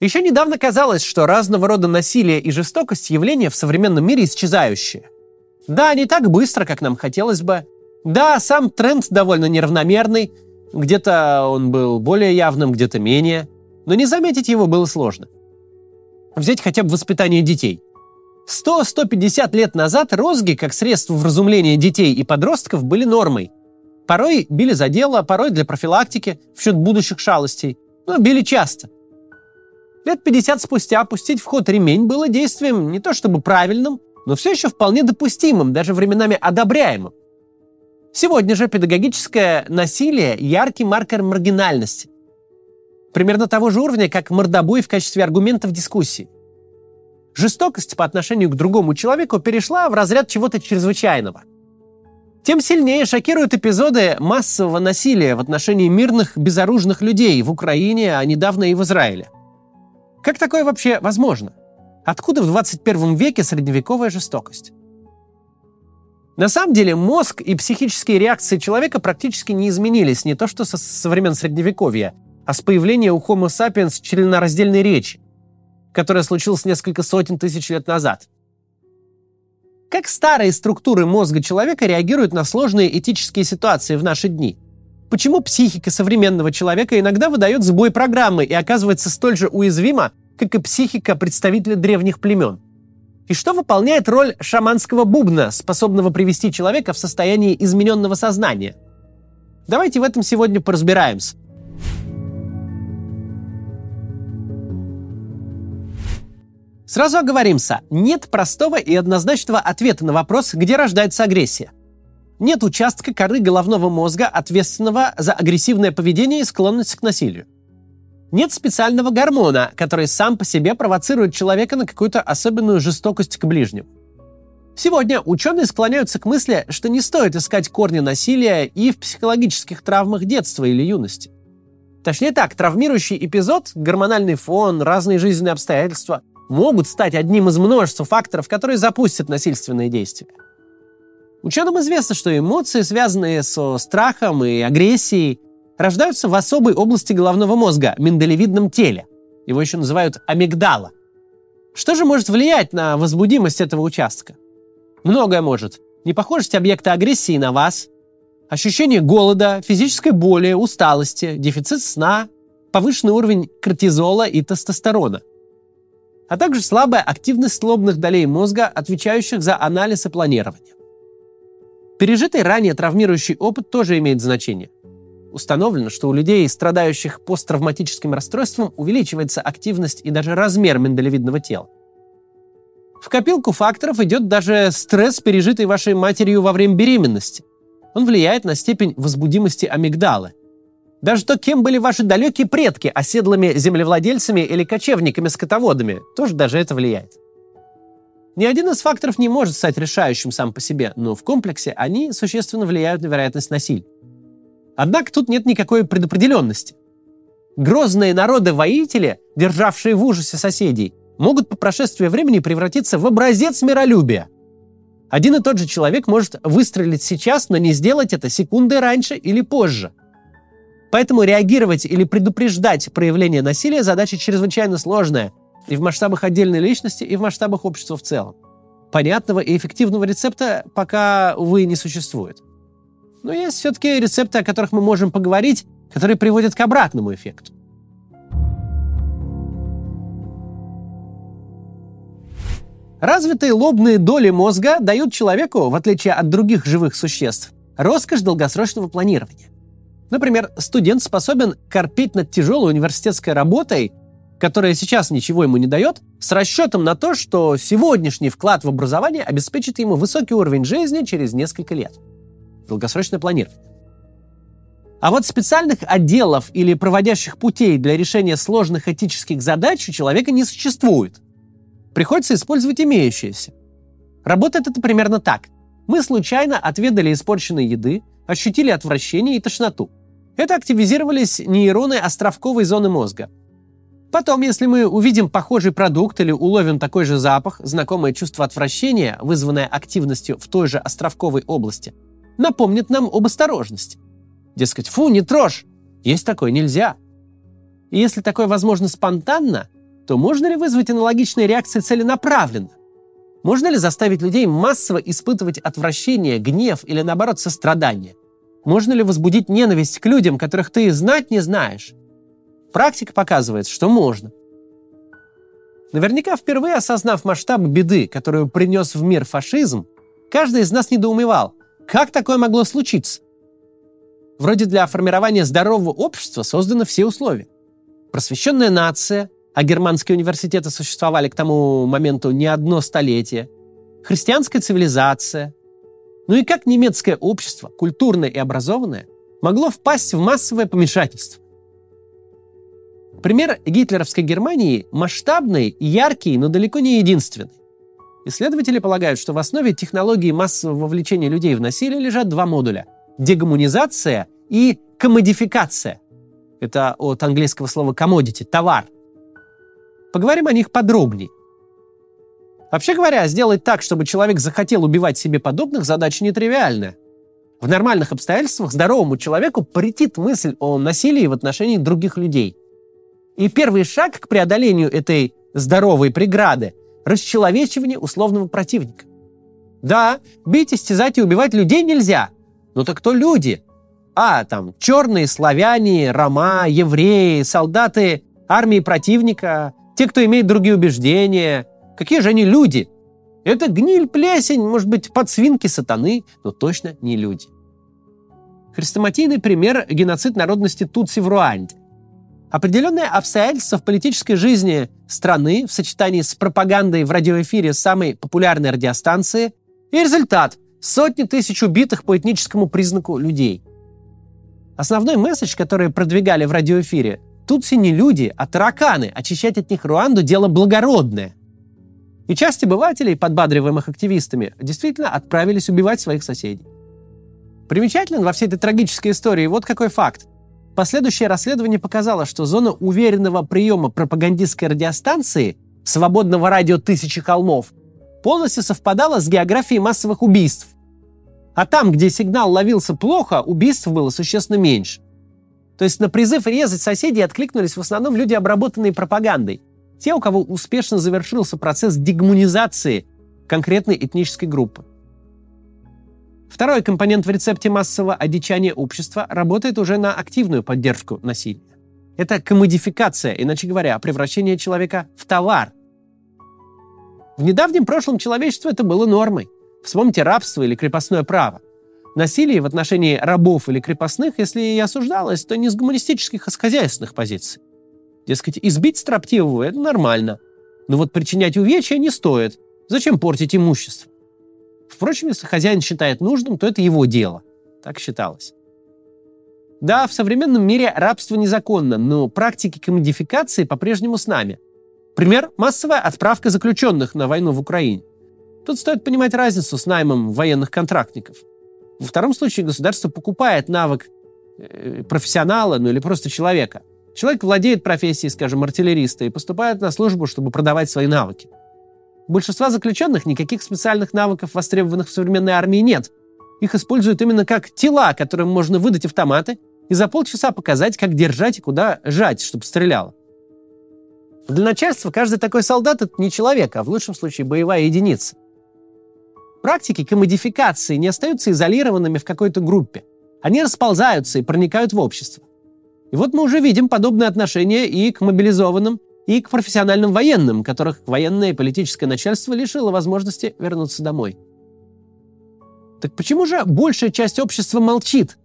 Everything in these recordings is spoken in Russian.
Еще недавно казалось, что разного рода насилие и жестокость – явления в современном мире исчезающие. Да, не так быстро, как нам хотелось бы. Да, сам тренд довольно неравномерный. Где-то он был более явным, где-то менее. Но не заметить его было сложно. Взять хотя бы воспитание детей. 100-150 лет назад розги, как средство вразумления детей и подростков, были нормой. Порой били за дело, порой для профилактики, в счет будущих шалостей. Но били часто – Лет 50 спустя пустить в ход ремень было действием не то чтобы правильным, но все еще вполне допустимым, даже временами одобряемым. Сегодня же педагогическое насилие – яркий маркер маргинальности. Примерно того же уровня, как мордобой в качестве аргумента в дискуссии. Жестокость по отношению к другому человеку перешла в разряд чего-то чрезвычайного. Тем сильнее шокируют эпизоды массового насилия в отношении мирных, безоружных людей в Украине, а недавно и в Израиле – как такое вообще возможно? Откуда в 21 веке средневековая жестокость? На самом деле мозг и психические реакции человека практически не изменились не то что со, со времен Средневековья, а с появления у Homo sapiens членораздельной речи, которая случилась несколько сотен тысяч лет назад. Как старые структуры мозга человека реагируют на сложные этические ситуации в наши дни – Почему психика современного человека иногда выдает сбой программы и оказывается столь же уязвима, как и психика представителя древних племен? И что выполняет роль шаманского бубна, способного привести человека в состояние измененного сознания? Давайте в этом сегодня поразбираемся. Сразу оговоримся, нет простого и однозначного ответа на вопрос, где рождается агрессия. Нет участка коры головного мозга, ответственного за агрессивное поведение и склонность к насилию. Нет специального гормона, который сам по себе провоцирует человека на какую-то особенную жестокость к ближним. Сегодня ученые склоняются к мысли, что не стоит искать корни насилия и в психологических травмах детства или юности. Точнее так, травмирующий эпизод, гормональный фон, разные жизненные обстоятельства могут стать одним из множества факторов, которые запустят насильственные действия. Ученым известно, что эмоции, связанные со страхом и агрессией, рождаются в особой области головного мозга – миндалевидном теле. Его еще называют амигдала. Что же может влиять на возбудимость этого участка? Многое может. Непохожесть объекта агрессии на вас, ощущение голода, физической боли, усталости, дефицит сна, повышенный уровень кортизола и тестостерона, а также слабая активность лобных долей мозга, отвечающих за анализ и планирование. Пережитый ранее травмирующий опыт тоже имеет значение. Установлено, что у людей, страдающих посттравматическим расстройством, увеличивается активность и даже размер миндалевидного тела. В копилку факторов идет даже стресс, пережитый вашей матерью во время беременности. Он влияет на степень возбудимости амигдалы. Даже то, кем были ваши далекие предки, оседлыми землевладельцами или кочевниками-скотоводами, тоже даже это влияет. Ни один из факторов не может стать решающим сам по себе, но в комплексе они существенно влияют на вероятность насилия. Однако тут нет никакой предопределенности. Грозные народы-воители, державшие в ужасе соседей, могут по прошествии времени превратиться в образец миролюбия. Один и тот же человек может выстрелить сейчас, но не сделать это секунды раньше или позже. Поэтому реагировать или предупреждать проявление насилия – задача чрезвычайно сложная, и в масштабах отдельной личности, и в масштабах общества в целом. Понятного и эффективного рецепта пока, увы, не существует. Но есть все-таки рецепты, о которых мы можем поговорить, которые приводят к обратному эффекту. Развитые лобные доли мозга дают человеку, в отличие от других живых существ, роскошь долгосрочного планирования. Например, студент способен корпеть над тяжелой университетской работой которая сейчас ничего ему не дает, с расчетом на то, что сегодняшний вклад в образование обеспечит ему высокий уровень жизни через несколько лет. Долгосрочное планирование. А вот специальных отделов или проводящих путей для решения сложных этических задач у человека не существует. Приходится использовать имеющиеся. Работает это примерно так. Мы случайно отведали испорченной еды, ощутили отвращение и тошноту. Это активизировались нейроны островковой зоны мозга – Потом, если мы увидим похожий продукт или уловим такой же запах, знакомое чувство отвращения, вызванное активностью в той же островковой области, напомнит нам об осторожности. Дескать, фу, не трожь, есть такое нельзя. И если такое возможно спонтанно, то можно ли вызвать аналогичные реакции целенаправленно? Можно ли заставить людей массово испытывать отвращение, гнев или, наоборот, сострадание? Можно ли возбудить ненависть к людям, которых ты знать не знаешь? Практика показывает, что можно. Наверняка впервые осознав масштаб беды, которую принес в мир фашизм, каждый из нас недоумевал, как такое могло случиться. Вроде для формирования здорового общества созданы все условия. Просвещенная нация, а германские университеты существовали к тому моменту не одно столетие, христианская цивилизация. Ну и как немецкое общество, культурное и образованное, могло впасть в массовое помешательство? Пример гитлеровской Германии масштабный, яркий, но далеко не единственный. Исследователи полагают, что в основе технологии массового вовлечения людей в насилие лежат два модуля – дегуманизация и комодификация. Это от английского слова commodity – товар. Поговорим о них подробнее. Вообще говоря, сделать так, чтобы человек захотел убивать себе подобных, задача нетривиальная. В нормальных обстоятельствах здоровому человеку претит мысль о насилии в отношении других людей. И первый шаг к преодолению этой здоровой преграды – расчеловечивание условного противника. Да, бить, истязать и убивать людей нельзя. Но так кто люди? А, там, черные, славяне, рома, евреи, солдаты армии противника, те, кто имеет другие убеждения. Какие же они люди? Это гниль, плесень, может быть, подсвинки сатаны, но точно не люди. Хрестоматийный пример – геноцид народности Тутси в Руанде. Определенные обстоятельства в политической жизни страны в сочетании с пропагандой в радиоэфире самой популярной радиостанции и результат – сотни тысяч убитых по этническому признаку людей. Основной месседж, который продвигали в радиоэфире – Тутси не люди, а тараканы, очищать от них Руанду – дело благородное. И часть обывателей, подбадриваемых активистами, действительно отправились убивать своих соседей. Примечателен во всей этой трагической истории вот какой факт. Последующее расследование показало, что зона уверенного приема пропагандистской радиостанции свободного радио «Тысячи холмов» полностью совпадала с географией массовых убийств. А там, где сигнал ловился плохо, убийств было существенно меньше. То есть на призыв резать соседей откликнулись в основном люди, обработанные пропагандой. Те, у кого успешно завершился процесс дегуманизации конкретной этнической группы. Второй компонент в рецепте массового одичания общества работает уже на активную поддержку насилия. Это комодификация, иначе говоря, превращение человека в товар. В недавнем прошлом человечество это было нормой. Вспомните рабство или крепостное право. Насилие в отношении рабов или крепостных, если и осуждалось, то не с гуманистических, а с хозяйственных позиций. Дескать, избить строптивого – это нормально. Но вот причинять увечья не стоит. Зачем портить имущество? Впрочем, если хозяин считает нужным, то это его дело. Так считалось. Да, в современном мире рабство незаконно, но практики комодификации по-прежнему с нами. Пример – массовая отправка заключенных на войну в Украине. Тут стоит понимать разницу с наймом военных контрактников. Во втором случае государство покупает навык э, профессионала, ну или просто человека. Человек владеет профессией, скажем, артиллериста и поступает на службу, чтобы продавать свои навыки. У большинства заключенных никаких специальных навыков, востребованных в современной армии, нет. Их используют именно как тела, которым можно выдать автоматы и за полчаса показать, как держать и куда жать, чтобы стреляло. Для начальства каждый такой солдат – это не человек, а в лучшем случае боевая единица. Практики комодификации не остаются изолированными в какой-то группе. Они расползаются и проникают в общество. И вот мы уже видим подобное отношение и к мобилизованным, и к профессиональным военным, которых военное и политическое начальство лишило возможности вернуться домой. Так почему же большая часть общества молчит?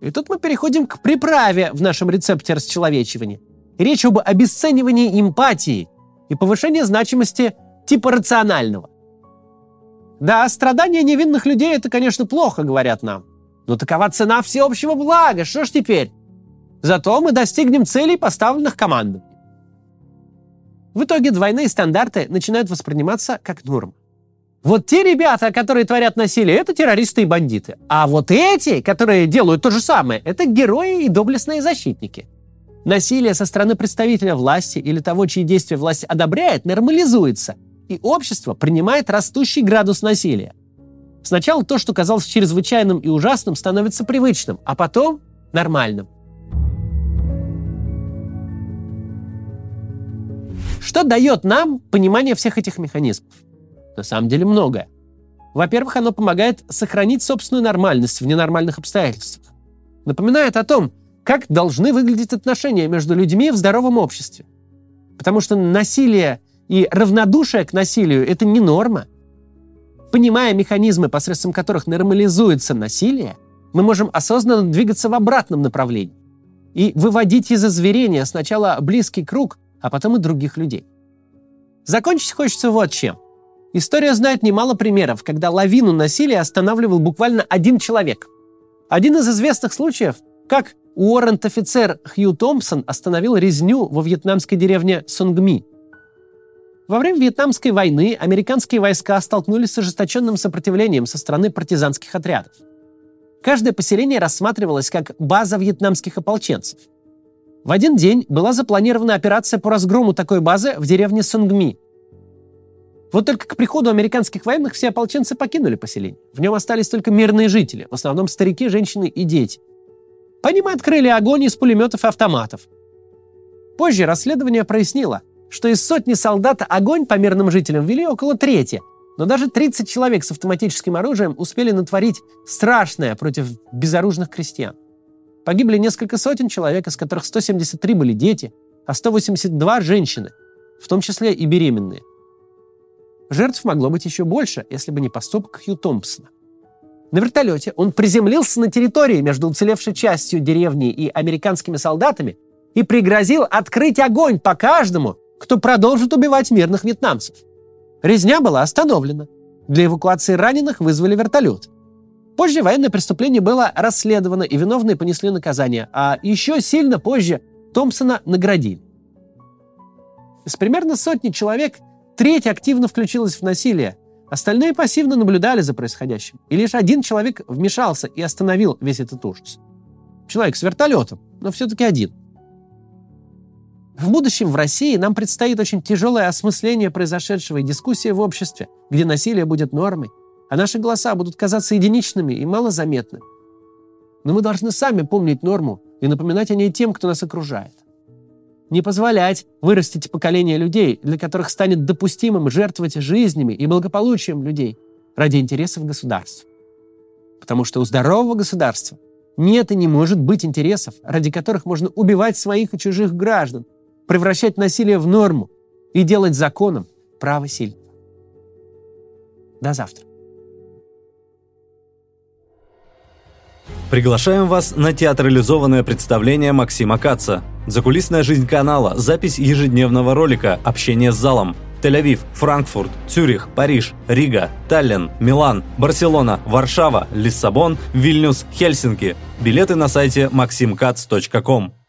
И тут мы переходим к приправе в нашем рецепте расчеловечивания. Речь об обесценивании эмпатии и повышении значимости типа рационального. Да, страдания невинных людей – это, конечно, плохо, говорят нам. Но такова цена всеобщего блага, что ж теперь? Зато мы достигнем целей, поставленных командой. В итоге двойные стандарты начинают восприниматься как норма. Вот те ребята, которые творят насилие, это террористы и бандиты. А вот эти, которые делают то же самое, это герои и доблестные защитники. Насилие со стороны представителя власти или того, чьи действия власть одобряет, нормализуется, и общество принимает растущий градус насилия. Сначала то, что казалось чрезвычайным и ужасным, становится привычным, а потом нормальным – Что дает нам понимание всех этих механизмов? На самом деле многое. Во-первых, оно помогает сохранить собственную нормальность в ненормальных обстоятельствах. Напоминает о том, как должны выглядеть отношения между людьми в здоровом обществе. Потому что насилие и равнодушие к насилию – это не норма. Понимая механизмы, посредством которых нормализуется насилие, мы можем осознанно двигаться в обратном направлении и выводить из озверения сначала близкий круг, а потом и других людей. Закончить хочется вот чем. История знает немало примеров, когда лавину насилия останавливал буквально один человек. Один из известных случаев, как уоррент-офицер Хью Томпсон остановил резню во вьетнамской деревне Сунгми. Во время Вьетнамской войны американские войска столкнулись с ожесточенным сопротивлением со стороны партизанских отрядов. Каждое поселение рассматривалось как база вьетнамских ополченцев. В один день была запланирована операция по разгрому такой базы в деревне Сунгми. Вот только к приходу американских военных все ополченцы покинули поселение. В нем остались только мирные жители, в основном старики, женщины и дети. По ним открыли огонь из пулеметов и автоматов. Позже расследование прояснило, что из сотни солдат огонь по мирным жителям вели около трети, но даже 30 человек с автоматическим оружием успели натворить страшное против безоружных крестьян. Погибли несколько сотен человек, из которых 173 были дети, а 182 – женщины, в том числе и беременные. Жертв могло быть еще больше, если бы не поступок Хью Томпсона. На вертолете он приземлился на территории между уцелевшей частью деревни и американскими солдатами и пригрозил открыть огонь по каждому, кто продолжит убивать мирных вьетнамцев. Резня была остановлена. Для эвакуации раненых вызвали вертолет. Позже военное преступление было расследовано, и виновные понесли наказание, а еще сильно позже Томпсона наградили. Из примерно сотни человек треть активно включилась в насилие, остальные пассивно наблюдали за происходящим, и лишь один человек вмешался и остановил весь этот ужас. Человек с вертолетом, но все-таки один. В будущем в России нам предстоит очень тяжелое осмысление произошедшего и дискуссия в обществе, где насилие будет нормой, а наши голоса будут казаться единичными и малозаметными. Но мы должны сами помнить норму и напоминать о ней тем, кто нас окружает. Не позволять вырастить поколение людей, для которых станет допустимым жертвовать жизнями и благополучием людей ради интересов государства. Потому что у здорового государства нет и не может быть интересов, ради которых можно убивать своих и чужих граждан, превращать насилие в норму и делать законом право сильного. До завтра. Приглашаем вас на театрализованное представление Максима Каца. Закулисная жизнь канала, запись ежедневного ролика, общение с залом. Тель-Авив, Франкфурт, Цюрих, Париж, Рига, Таллин, Милан, Барселона, Варшава, Лиссабон, Вильнюс, Хельсинки. Билеты на сайте maximkatz.com.